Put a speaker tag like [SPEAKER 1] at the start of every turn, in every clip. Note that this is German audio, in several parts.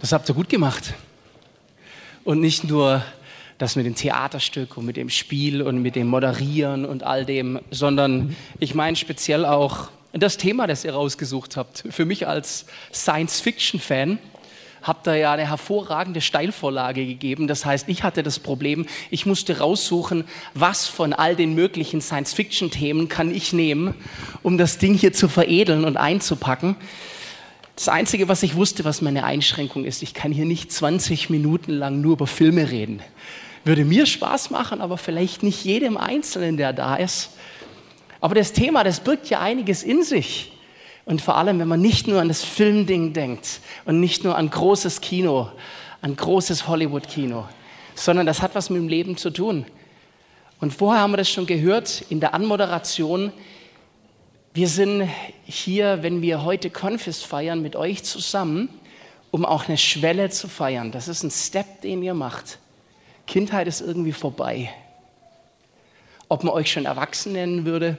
[SPEAKER 1] Das habt ihr gut gemacht. Und nicht nur das mit dem Theaterstück und mit dem Spiel und mit dem Moderieren und all dem, sondern ich meine speziell auch das Thema, das ihr rausgesucht habt. Für mich als Science-Fiction-Fan habt ihr ja eine hervorragende Steilvorlage gegeben. Das heißt, ich hatte das Problem, ich musste raussuchen, was von all den möglichen Science-Fiction-Themen kann ich nehmen, um das Ding hier zu veredeln und einzupacken. Das Einzige, was ich wusste, was meine Einschränkung ist, ich kann hier nicht 20 Minuten lang nur über Filme reden. Würde mir Spaß machen, aber vielleicht nicht jedem Einzelnen, der da ist. Aber das Thema, das birgt ja einiges in sich. Und vor allem, wenn man nicht nur an das Filmding denkt und nicht nur an großes Kino, an großes Hollywood-Kino, sondern das hat was mit dem Leben zu tun. Und vorher haben wir das schon gehört in der Anmoderation. Wir sind hier, wenn wir heute Confess feiern, mit euch zusammen, um auch eine Schwelle zu feiern. Das ist ein Step, den ihr macht. Kindheit ist irgendwie vorbei. Ob man euch schon erwachsen nennen würde,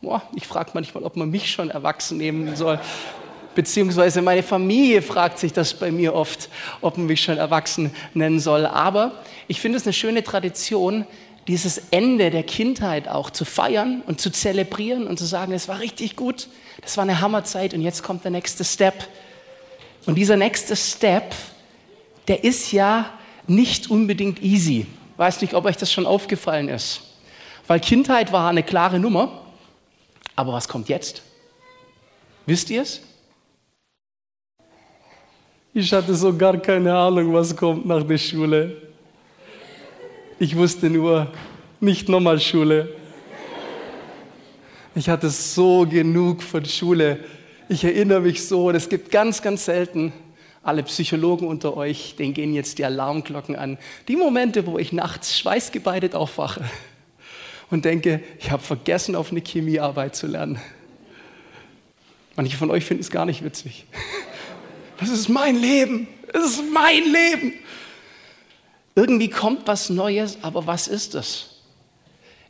[SPEAKER 1] boah, ich frage manchmal, ob man mich schon erwachsen nehmen soll. Beziehungsweise meine Familie fragt sich das bei mir oft, ob man mich schon erwachsen nennen soll. Aber ich finde es eine schöne Tradition, dieses Ende der Kindheit auch zu feiern und zu zelebrieren und zu sagen, es war richtig gut, das war eine Hammerzeit und jetzt kommt der nächste Step. Und dieser nächste Step, der ist ja nicht unbedingt easy. Weiß nicht, ob euch das schon aufgefallen ist. Weil Kindheit war eine klare Nummer, aber was kommt jetzt? Wisst ihr es? Ich hatte so gar keine Ahnung, was kommt nach der Schule. Ich wusste nur, nicht nochmal Schule. Ich hatte so genug von Schule. Ich erinnere mich so, und es gibt ganz, ganz selten, alle Psychologen unter euch, denen gehen jetzt die Alarmglocken an. Die Momente, wo ich nachts schweißgebeitet aufwache und denke, ich habe vergessen, auf eine Chemiearbeit zu lernen. Manche von euch finden es gar nicht witzig. Das ist mein Leben. Das ist mein Leben. Irgendwie kommt was Neues, aber was ist es?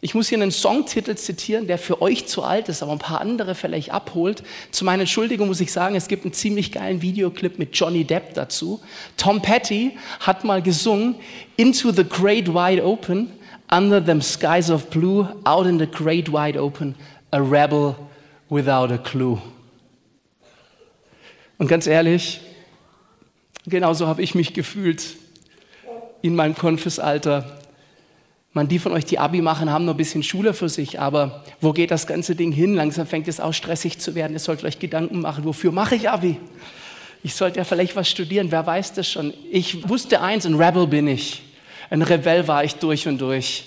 [SPEAKER 1] Ich muss hier einen Songtitel zitieren, der für euch zu alt ist, aber ein paar andere vielleicht abholt. Zu meiner Entschuldigung muss ich sagen, es gibt einen ziemlich geilen Videoclip mit Johnny Depp dazu. Tom Petty hat mal gesungen, Into the Great Wide Open, Under them skies of blue, out in the great wide open, a rebel without a clue. Und ganz ehrlich, genauso habe ich mich gefühlt in meinem Konfisalter. Man, die von euch, die Abi machen, haben noch ein bisschen Schule für sich, aber wo geht das ganze Ding hin? Langsam fängt es auch stressig zu werden. Ihr solltet euch Gedanken machen, wofür mache ich Abi? Ich sollte ja vielleicht was studieren, wer weiß das schon? Ich wusste eins, ein Rebel bin ich. Ein Rebell war ich durch und durch.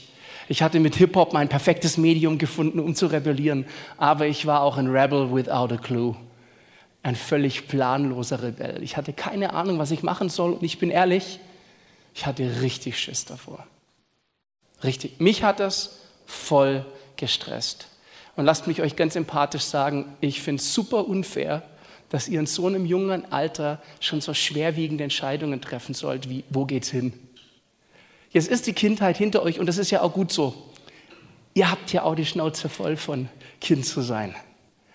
[SPEAKER 1] Ich hatte mit Hip-Hop mein perfektes Medium gefunden, um zu rebellieren, aber ich war auch ein Rebel without a clue ein völlig planloser Rebell. Ich hatte keine Ahnung, was ich machen soll und ich bin ehrlich, ich hatte richtig Schiss davor. Richtig. Mich hat das voll gestresst. Und lasst mich euch ganz empathisch sagen, ich finde es super unfair, dass ihr in so einem jungen Alter schon so schwerwiegende Entscheidungen treffen sollt, wie wo geht's hin? Jetzt ist die Kindheit hinter euch und das ist ja auch gut so. Ihr habt ja auch die Schnauze voll von Kind zu sein.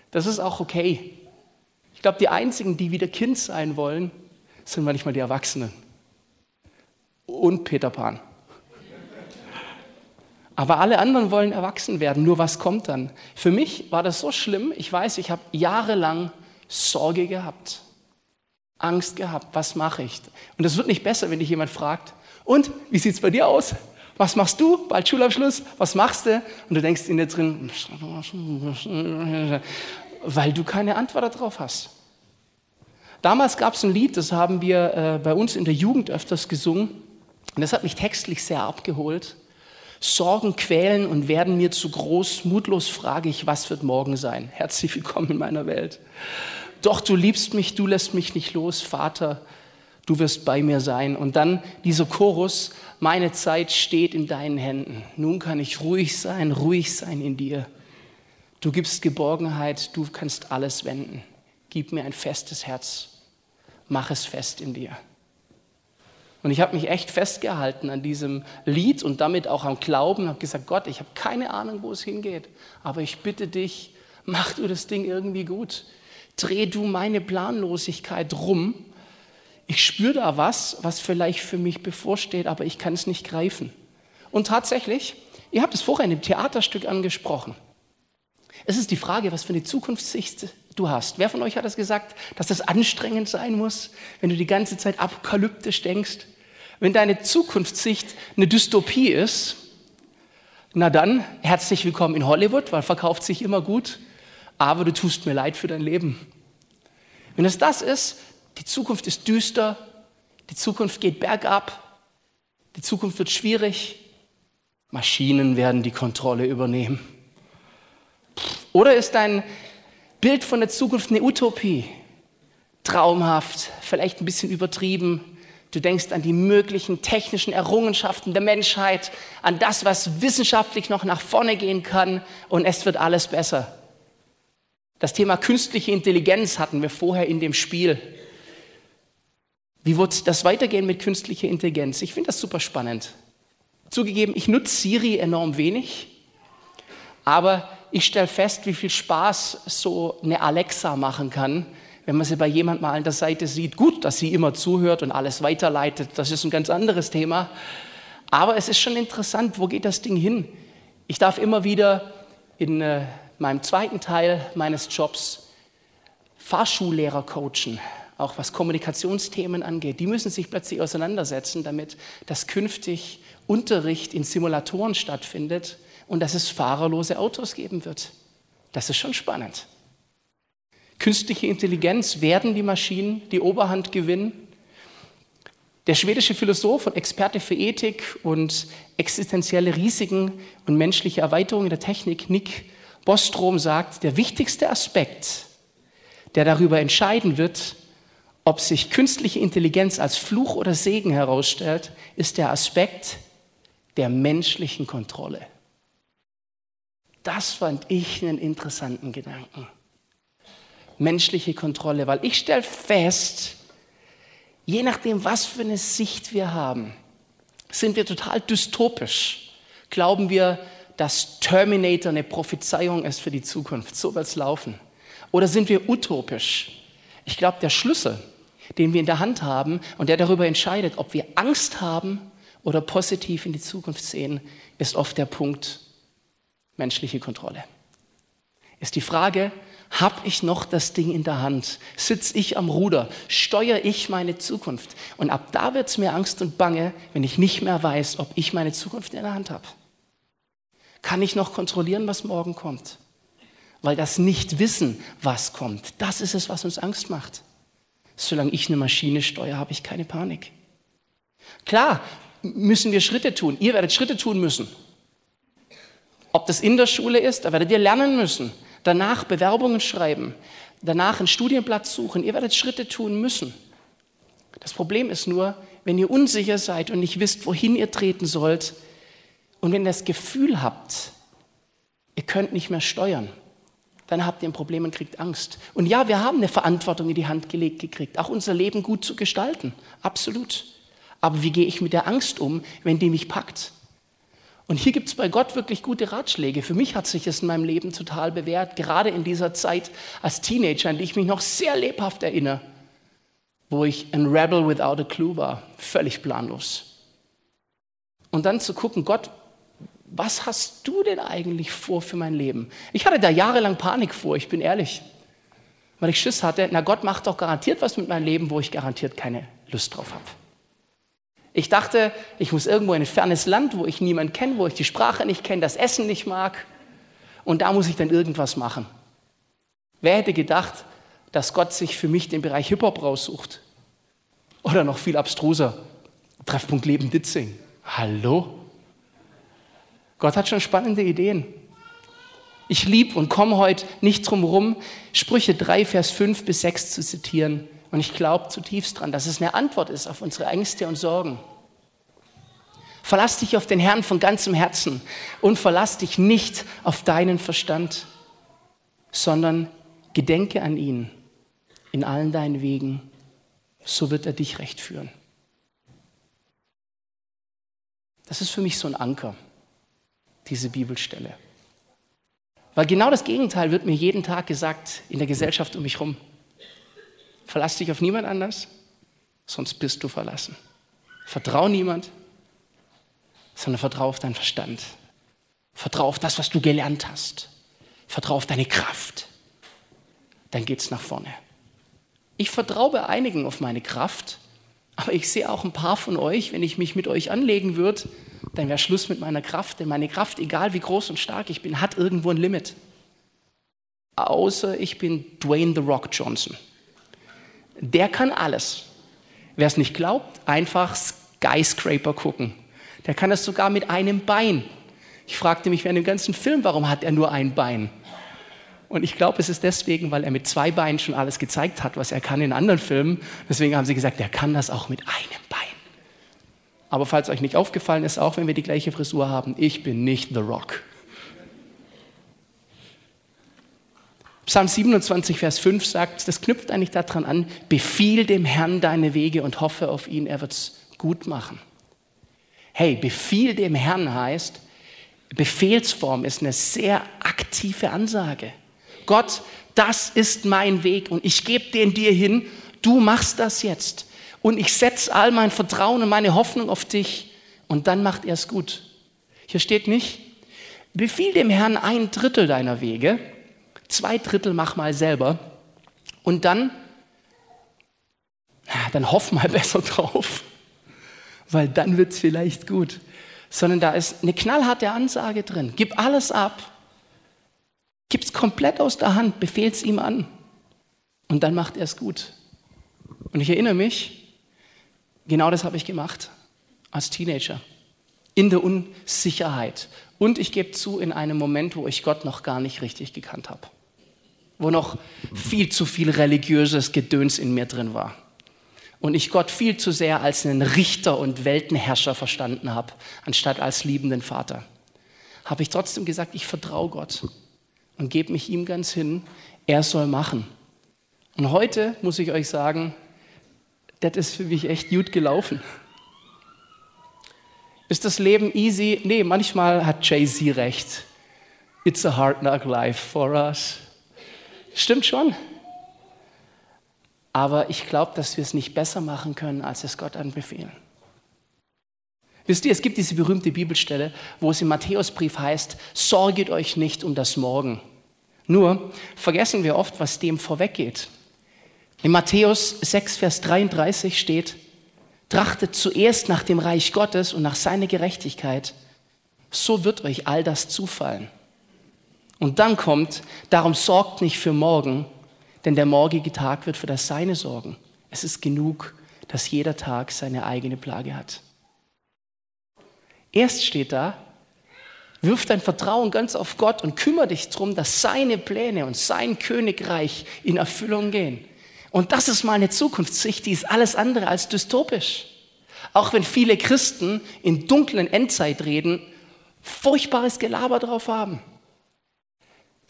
[SPEAKER 1] Das ist auch okay. Ich glaube, die einzigen, die wieder Kind sein wollen, sind manchmal die Erwachsenen. Und Peter Pan. Aber alle anderen wollen erwachsen werden. Nur was kommt dann? Für mich war das so schlimm. Ich weiß, ich habe jahrelang Sorge gehabt, Angst gehabt. Was mache ich? Und es wird nicht besser, wenn dich jemand fragt, und wie sieht es bei dir aus? Was machst du? Bald Schulabschluss? Was machst du? Und du denkst in dir drin, weil du keine Antwort darauf hast. Damals gab es ein Lied, das haben wir äh, bei uns in der Jugend öfters gesungen. Und das hat mich textlich sehr abgeholt. Sorgen quälen und werden mir zu groß. Mutlos frage ich, was wird morgen sein? Herzlich willkommen in meiner Welt. Doch du liebst mich, du lässt mich nicht los, Vater. Du wirst bei mir sein. Und dann dieser Chorus, meine Zeit steht in deinen Händen. Nun kann ich ruhig sein, ruhig sein in dir. Du gibst Geborgenheit, du kannst alles wenden. Gib mir ein festes Herz, mach es fest in dir. Und ich habe mich echt festgehalten an diesem Lied und damit auch am Glauben, habe gesagt, Gott, ich habe keine Ahnung, wo es hingeht, aber ich bitte dich, mach du das Ding irgendwie gut. Dreh du meine Planlosigkeit rum ich spüre da was, was vielleicht für mich bevorsteht, aber ich kann es nicht greifen. Und tatsächlich, ihr habt es vorher in dem Theaterstück angesprochen. Es ist die Frage, was für eine Zukunftssicht du hast. Wer von euch hat es das gesagt, dass das anstrengend sein muss, wenn du die ganze Zeit apokalyptisch denkst? Wenn deine Zukunftssicht eine Dystopie ist, na dann herzlich willkommen in Hollywood, weil verkauft sich immer gut, aber du tust mir leid für dein Leben. Wenn es das ist, die Zukunft ist düster, die Zukunft geht bergab, die Zukunft wird schwierig, Maschinen werden die Kontrolle übernehmen. Oder ist dein Bild von der Zukunft eine Utopie? Traumhaft, vielleicht ein bisschen übertrieben. Du denkst an die möglichen technischen Errungenschaften der Menschheit, an das, was wissenschaftlich noch nach vorne gehen kann und es wird alles besser. Das Thema künstliche Intelligenz hatten wir vorher in dem Spiel. Wie wird das weitergehen mit künstlicher Intelligenz? Ich finde das super spannend. Zugegeben, ich nutze Siri enorm wenig, aber ich stelle fest, wie viel Spaß so eine Alexa machen kann, wenn man sie bei jemand mal an der Seite sieht. Gut, dass sie immer zuhört und alles weiterleitet, das ist ein ganz anderes Thema. Aber es ist schon interessant, wo geht das Ding hin? Ich darf immer wieder in äh, meinem zweiten Teil meines Jobs Fahrschullehrer coachen auch was Kommunikationsthemen angeht, die müssen sich plötzlich auseinandersetzen, damit dass künftig Unterricht in Simulatoren stattfindet und dass es fahrerlose Autos geben wird. Das ist schon spannend. Künstliche Intelligenz werden die Maschinen die Oberhand gewinnen. Der schwedische Philosoph und Experte für Ethik und existenzielle Risiken und menschliche Erweiterung der Technik, Nick Bostrom, sagt, der wichtigste Aspekt, der darüber entscheiden wird, ob sich künstliche Intelligenz als Fluch oder Segen herausstellt, ist der Aspekt der menschlichen Kontrolle. Das fand ich einen interessanten Gedanken. Menschliche Kontrolle, weil ich stelle fest, je nachdem, was für eine Sicht wir haben, sind wir total dystopisch. Glauben wir, dass Terminator eine Prophezeiung ist für die Zukunft, so wird es laufen. Oder sind wir utopisch? Ich glaube, der Schlüssel den wir in der Hand haben und der darüber entscheidet, ob wir Angst haben oder positiv in die Zukunft sehen, ist oft der Punkt menschliche Kontrolle. Ist die Frage, habe ich noch das Ding in der Hand? Sitze ich am Ruder? Steuere ich meine Zukunft? Und ab da wird es mir Angst und Bange, wenn ich nicht mehr weiß, ob ich meine Zukunft in der Hand habe. Kann ich noch kontrollieren, was morgen kommt? Weil das Nicht-Wissen, was kommt, das ist es, was uns Angst macht. Solange ich eine Maschine steuere, habe ich keine Panik. Klar, müssen wir Schritte tun. Ihr werdet Schritte tun müssen. Ob das in der Schule ist, da werdet ihr lernen müssen. Danach Bewerbungen schreiben. Danach einen Studienplatz suchen. Ihr werdet Schritte tun müssen. Das Problem ist nur, wenn ihr unsicher seid und nicht wisst, wohin ihr treten sollt und wenn ihr das Gefühl habt, ihr könnt nicht mehr steuern, dann habt ihr ein Problem und kriegt Angst. Und ja, wir haben eine Verantwortung in die Hand gelegt gekriegt, auch unser Leben gut zu gestalten. Absolut. Aber wie gehe ich mit der Angst um, wenn die mich packt? Und hier gibt es bei Gott wirklich gute Ratschläge. Für mich hat sich das in meinem Leben total bewährt, gerade in dieser Zeit als Teenager, an die ich mich noch sehr lebhaft erinnere, wo ich ein Rebel without a clue war, völlig planlos. Und dann zu gucken, Gott, was hast du denn eigentlich vor für mein Leben? Ich hatte da jahrelang Panik vor, ich bin ehrlich. Weil ich Schiss hatte, na Gott macht doch garantiert was mit meinem Leben, wo ich garantiert keine Lust drauf habe. Ich dachte, ich muss irgendwo in ein fernes Land, wo ich niemanden kenne, wo ich die Sprache nicht kenne, das Essen nicht mag. Und da muss ich dann irgendwas machen. Wer hätte gedacht, dass Gott sich für mich den Bereich Hip-Hop raussucht? Oder noch viel abstruser, Treffpunkt Leben Ditzing. Hallo? Gott hat schon spannende Ideen. Ich lieb und komme heute nicht drum herum, Sprüche 3, Vers 5 bis 6 zu zitieren. Und ich glaube zutiefst dran, dass es eine Antwort ist auf unsere Ängste und Sorgen. Verlass dich auf den Herrn von ganzem Herzen und verlass dich nicht auf deinen Verstand, sondern gedenke an ihn in allen deinen Wegen, so wird er dich recht führen. Das ist für mich so ein Anker diese Bibelstelle. Weil genau das Gegenteil wird mir jeden Tag gesagt in der Gesellschaft um mich herum. Verlass dich auf niemand anders, sonst bist du verlassen. Vertrau niemand, sondern vertrau auf deinen Verstand. Vertrau auf das, was du gelernt hast. Vertrau auf deine Kraft. Dann geht's nach vorne. Ich vertraue bei einigen auf meine Kraft, aber ich sehe auch ein paar von euch, wenn ich mich mit euch anlegen würde, dann wäre Schluss mit meiner Kraft. Denn meine Kraft, egal wie groß und stark ich bin, hat irgendwo ein Limit. Außer ich bin Dwayne The Rock Johnson. Der kann alles. Wer es nicht glaubt, einfach Skyscraper gucken. Der kann das sogar mit einem Bein. Ich fragte mich während dem ganzen Film, warum hat er nur ein Bein? Und ich glaube, es ist deswegen, weil er mit zwei Beinen schon alles gezeigt hat, was er kann in anderen Filmen. Deswegen haben sie gesagt, er kann das auch mit einem Bein. Aber falls euch nicht aufgefallen ist, auch wenn wir die gleiche Frisur haben, ich bin nicht The Rock. Psalm 27, Vers 5 sagt, das knüpft eigentlich daran an, befiehl dem Herrn deine Wege und hoffe auf ihn, er wird es gut machen. Hey, befiehl dem Herrn heißt, Befehlsform ist eine sehr aktive Ansage. Gott, das ist mein Weg und ich gebe den dir hin, du machst das jetzt. Und ich setze all mein Vertrauen und meine Hoffnung auf dich und dann macht er es gut. Hier steht nicht, befiehl dem Herrn ein Drittel deiner Wege, zwei Drittel mach mal selber und dann, dann hoff mal besser drauf, weil dann wird es vielleicht gut. Sondern da ist eine knallharte Ansage drin. Gib alles ab Gib es komplett aus der Hand, befehl es ihm an. Und dann macht er es gut. Und ich erinnere mich, genau das habe ich gemacht als Teenager. In der Unsicherheit. Und ich gebe zu, in einem Moment, wo ich Gott noch gar nicht richtig gekannt habe. Wo noch viel zu viel religiöses Gedöns in mir drin war. Und ich Gott viel zu sehr als einen Richter und Weltenherrscher verstanden habe, anstatt als liebenden Vater. Habe ich trotzdem gesagt, ich vertraue Gott und gebe mich ihm ganz hin. Er soll machen. Und heute muss ich euch sagen, das ist für mich echt gut gelaufen. Ist das Leben easy? Nee, manchmal hat Jay-Z recht. It's a hard knock life for us. Stimmt schon. Aber ich glaube, dass wir es nicht besser machen können, als es Gott anbefehlen. Wisst ihr, es gibt diese berühmte Bibelstelle, wo es im Matthäusbrief heißt, sorget euch nicht um das Morgen. Nur vergessen wir oft, was dem vorweggeht. In Matthäus 6, Vers 33 steht, trachtet zuerst nach dem Reich Gottes und nach seiner Gerechtigkeit, so wird euch all das zufallen. Und dann kommt, darum sorgt nicht für morgen, denn der morgige Tag wird für das Seine sorgen. Es ist genug, dass jeder Tag seine eigene Plage hat. Erst steht da, Wirf dein Vertrauen ganz auf Gott und kümmere dich darum, dass seine Pläne und sein Königreich in Erfüllung gehen. Und das ist meine Zukunftssicht, die ist alles andere als dystopisch. Auch wenn viele Christen in dunklen Endzeitreden furchtbares Gelaber drauf haben.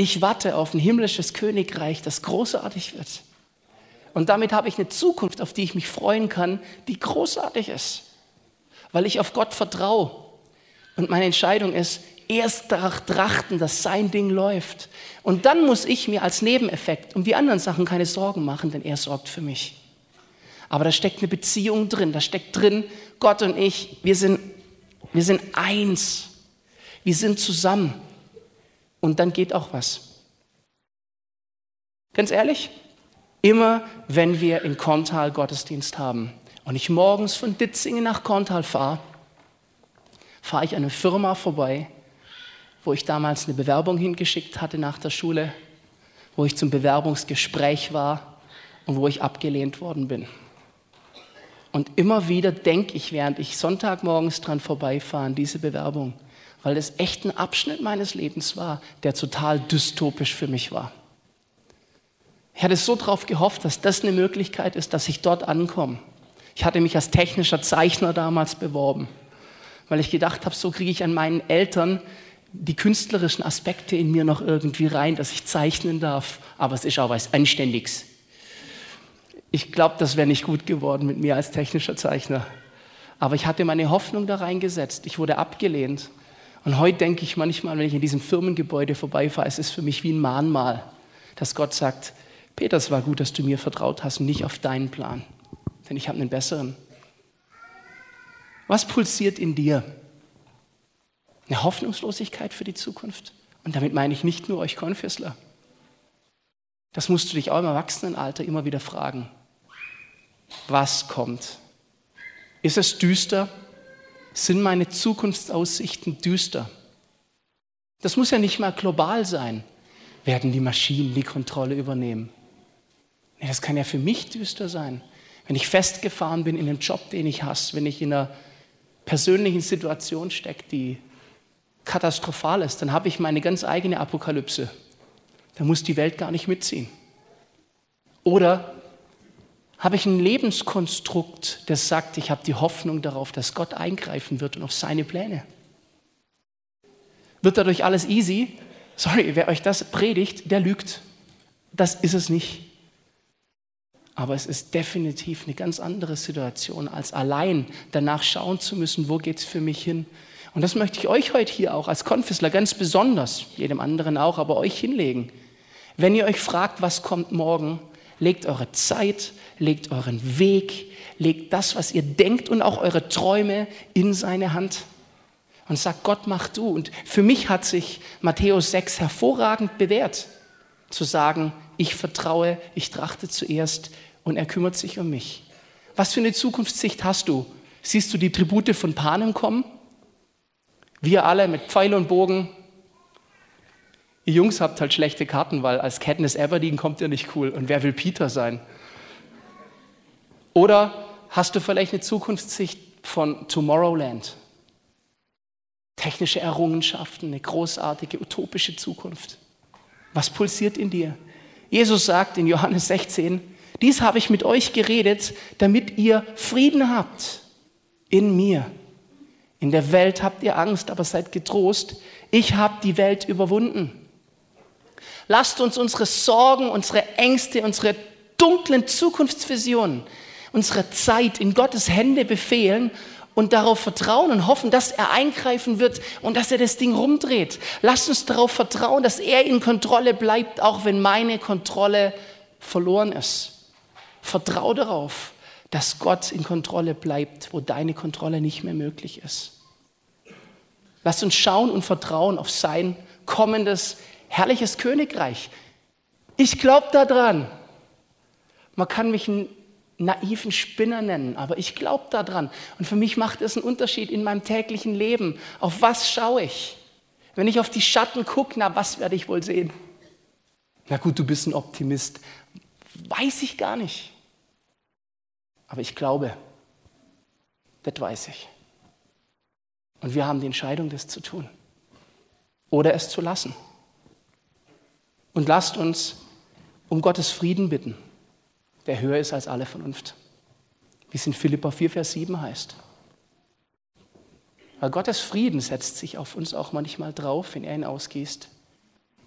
[SPEAKER 1] Ich warte auf ein himmlisches Königreich, das großartig wird. Und damit habe ich eine Zukunft, auf die ich mich freuen kann, die großartig ist, weil ich auf Gott vertraue. Und meine Entscheidung ist, erst danach trachten, dass sein Ding läuft. Und dann muss ich mir als Nebeneffekt um die anderen Sachen keine Sorgen machen, denn er sorgt für mich. Aber da steckt eine Beziehung drin, da steckt drin, Gott und ich, wir sind, wir sind eins. Wir sind zusammen. Und dann geht auch was. Ganz ehrlich, immer wenn wir in Kontal Gottesdienst haben und ich morgens von Ditzingen nach Kontal fahre, fahre ich an einer Firma vorbei, wo ich damals eine Bewerbung hingeschickt hatte nach der Schule, wo ich zum Bewerbungsgespräch war und wo ich abgelehnt worden bin. Und immer wieder denke ich, während ich Sonntagmorgens dran vorbeifahre, diese Bewerbung, weil das echt ein Abschnitt meines Lebens war, der total dystopisch für mich war. Ich hatte so darauf gehofft, dass das eine Möglichkeit ist, dass ich dort ankomme. Ich hatte mich als technischer Zeichner damals beworben, weil ich gedacht habe, so kriege ich an meinen Eltern die künstlerischen Aspekte in mir noch irgendwie rein, dass ich zeichnen darf, aber es ist auch was Anständiges. Ich glaube, das wäre nicht gut geworden mit mir als technischer Zeichner. Aber ich hatte meine Hoffnung da reingesetzt. Ich wurde abgelehnt. Und heute denke ich manchmal, wenn ich in diesem Firmengebäude vorbeifahre, es ist für mich wie ein Mahnmal, dass Gott sagt, Peter, es war gut, dass du mir vertraut hast und nicht auf deinen Plan. denn ich habe einen besseren. Was pulsiert in dir? Eine Hoffnungslosigkeit für die Zukunft? Und damit meine ich nicht nur euch Konfessler. Das musst du dich auch im Erwachsenenalter immer wieder fragen. Was kommt? Ist es düster? Sind meine Zukunftsaussichten düster? Das muss ja nicht mal global sein. Werden die Maschinen die Kontrolle übernehmen? Nee, das kann ja für mich düster sein. Wenn ich festgefahren bin in einem Job, den ich hasse, wenn ich in einer persönlichen Situation stecke, die katastrophal ist, dann habe ich meine ganz eigene Apokalypse. Da muss die Welt gar nicht mitziehen. Oder habe ich ein Lebenskonstrukt, das sagt, ich habe die Hoffnung darauf, dass Gott eingreifen wird und auf seine Pläne. Wird dadurch alles easy? Sorry, wer euch das predigt, der lügt. Das ist es nicht. Aber es ist definitiv eine ganz andere Situation, als allein danach schauen zu müssen, wo geht es für mich hin. Und das möchte ich euch heute hier auch als Konfessler ganz besonders, jedem anderen auch, aber euch hinlegen. Wenn ihr euch fragt, was kommt morgen, legt eure Zeit, legt euren Weg, legt das, was ihr denkt und auch eure Träume in seine Hand und sagt, Gott mach du. Und für mich hat sich Matthäus 6 hervorragend bewährt, zu sagen, ich vertraue, ich trachte zuerst und er kümmert sich um mich. Was für eine Zukunftssicht hast du? Siehst du die Tribute von Panem kommen? Wir alle mit Pfeil und Bogen Ihr Jungs habt halt schlechte Karten, weil als Katniss Everdeen kommt ihr nicht cool. Und wer will Peter sein? Oder hast du vielleicht eine Zukunftssicht von Tomorrowland? Technische Errungenschaften, eine großartige, utopische Zukunft. Was pulsiert in dir? Jesus sagt in Johannes 16, dies habe ich mit euch geredet, damit ihr Frieden habt in mir. In der Welt habt ihr Angst, aber seid getrost. Ich habe die Welt überwunden. Lasst uns unsere Sorgen, unsere Ängste, unsere dunklen Zukunftsvisionen, unsere Zeit in Gottes Hände befehlen und darauf vertrauen und hoffen, dass er eingreifen wird und dass er das Ding rumdreht. Lasst uns darauf vertrauen, dass er in Kontrolle bleibt, auch wenn meine Kontrolle verloren ist. Vertrau darauf, dass Gott in Kontrolle bleibt, wo deine Kontrolle nicht mehr möglich ist. Lasst uns schauen und vertrauen auf sein kommendes herrliches Königreich. Ich glaube daran. Man kann mich einen naiven Spinner nennen, aber ich glaube daran. Und für mich macht es einen Unterschied in meinem täglichen Leben. Auf was schaue ich? Wenn ich auf die Schatten gucke, na, was werde ich wohl sehen? Na gut, du bist ein Optimist. Weiß ich gar nicht. Aber ich glaube, das weiß ich. Und wir haben die Entscheidung, das zu tun oder es zu lassen. Und lasst uns um Gottes Frieden bitten, der höher ist als alle Vernunft. Wie es in Philippa 4, Vers 7 heißt. Weil Gottes Frieden setzt sich auf uns auch manchmal drauf, wenn er ihn ausgießt.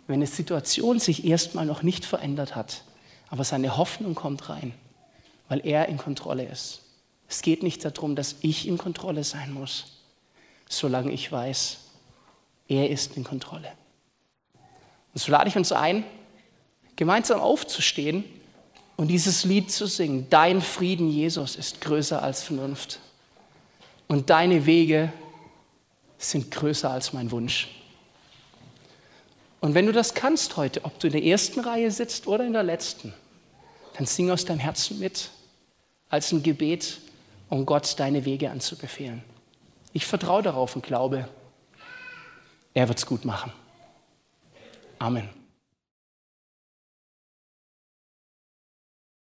[SPEAKER 1] Wenn eine Situation sich erstmal noch nicht verändert hat, aber seine Hoffnung kommt rein, weil er in Kontrolle ist. Es geht nicht darum, dass ich in Kontrolle sein muss, solange ich weiß, er ist in Kontrolle. Und so lade ich uns ein, gemeinsam aufzustehen und dieses Lied zu singen. Dein Frieden, Jesus, ist größer als Vernunft. Und deine Wege sind größer als mein Wunsch. Und wenn du das kannst heute, ob du in der ersten Reihe sitzt oder in der letzten, dann sing aus deinem Herzen mit, als ein Gebet, um Gott deine Wege anzubefehlen. Ich vertraue darauf und glaube, er wird es gut machen. Amen.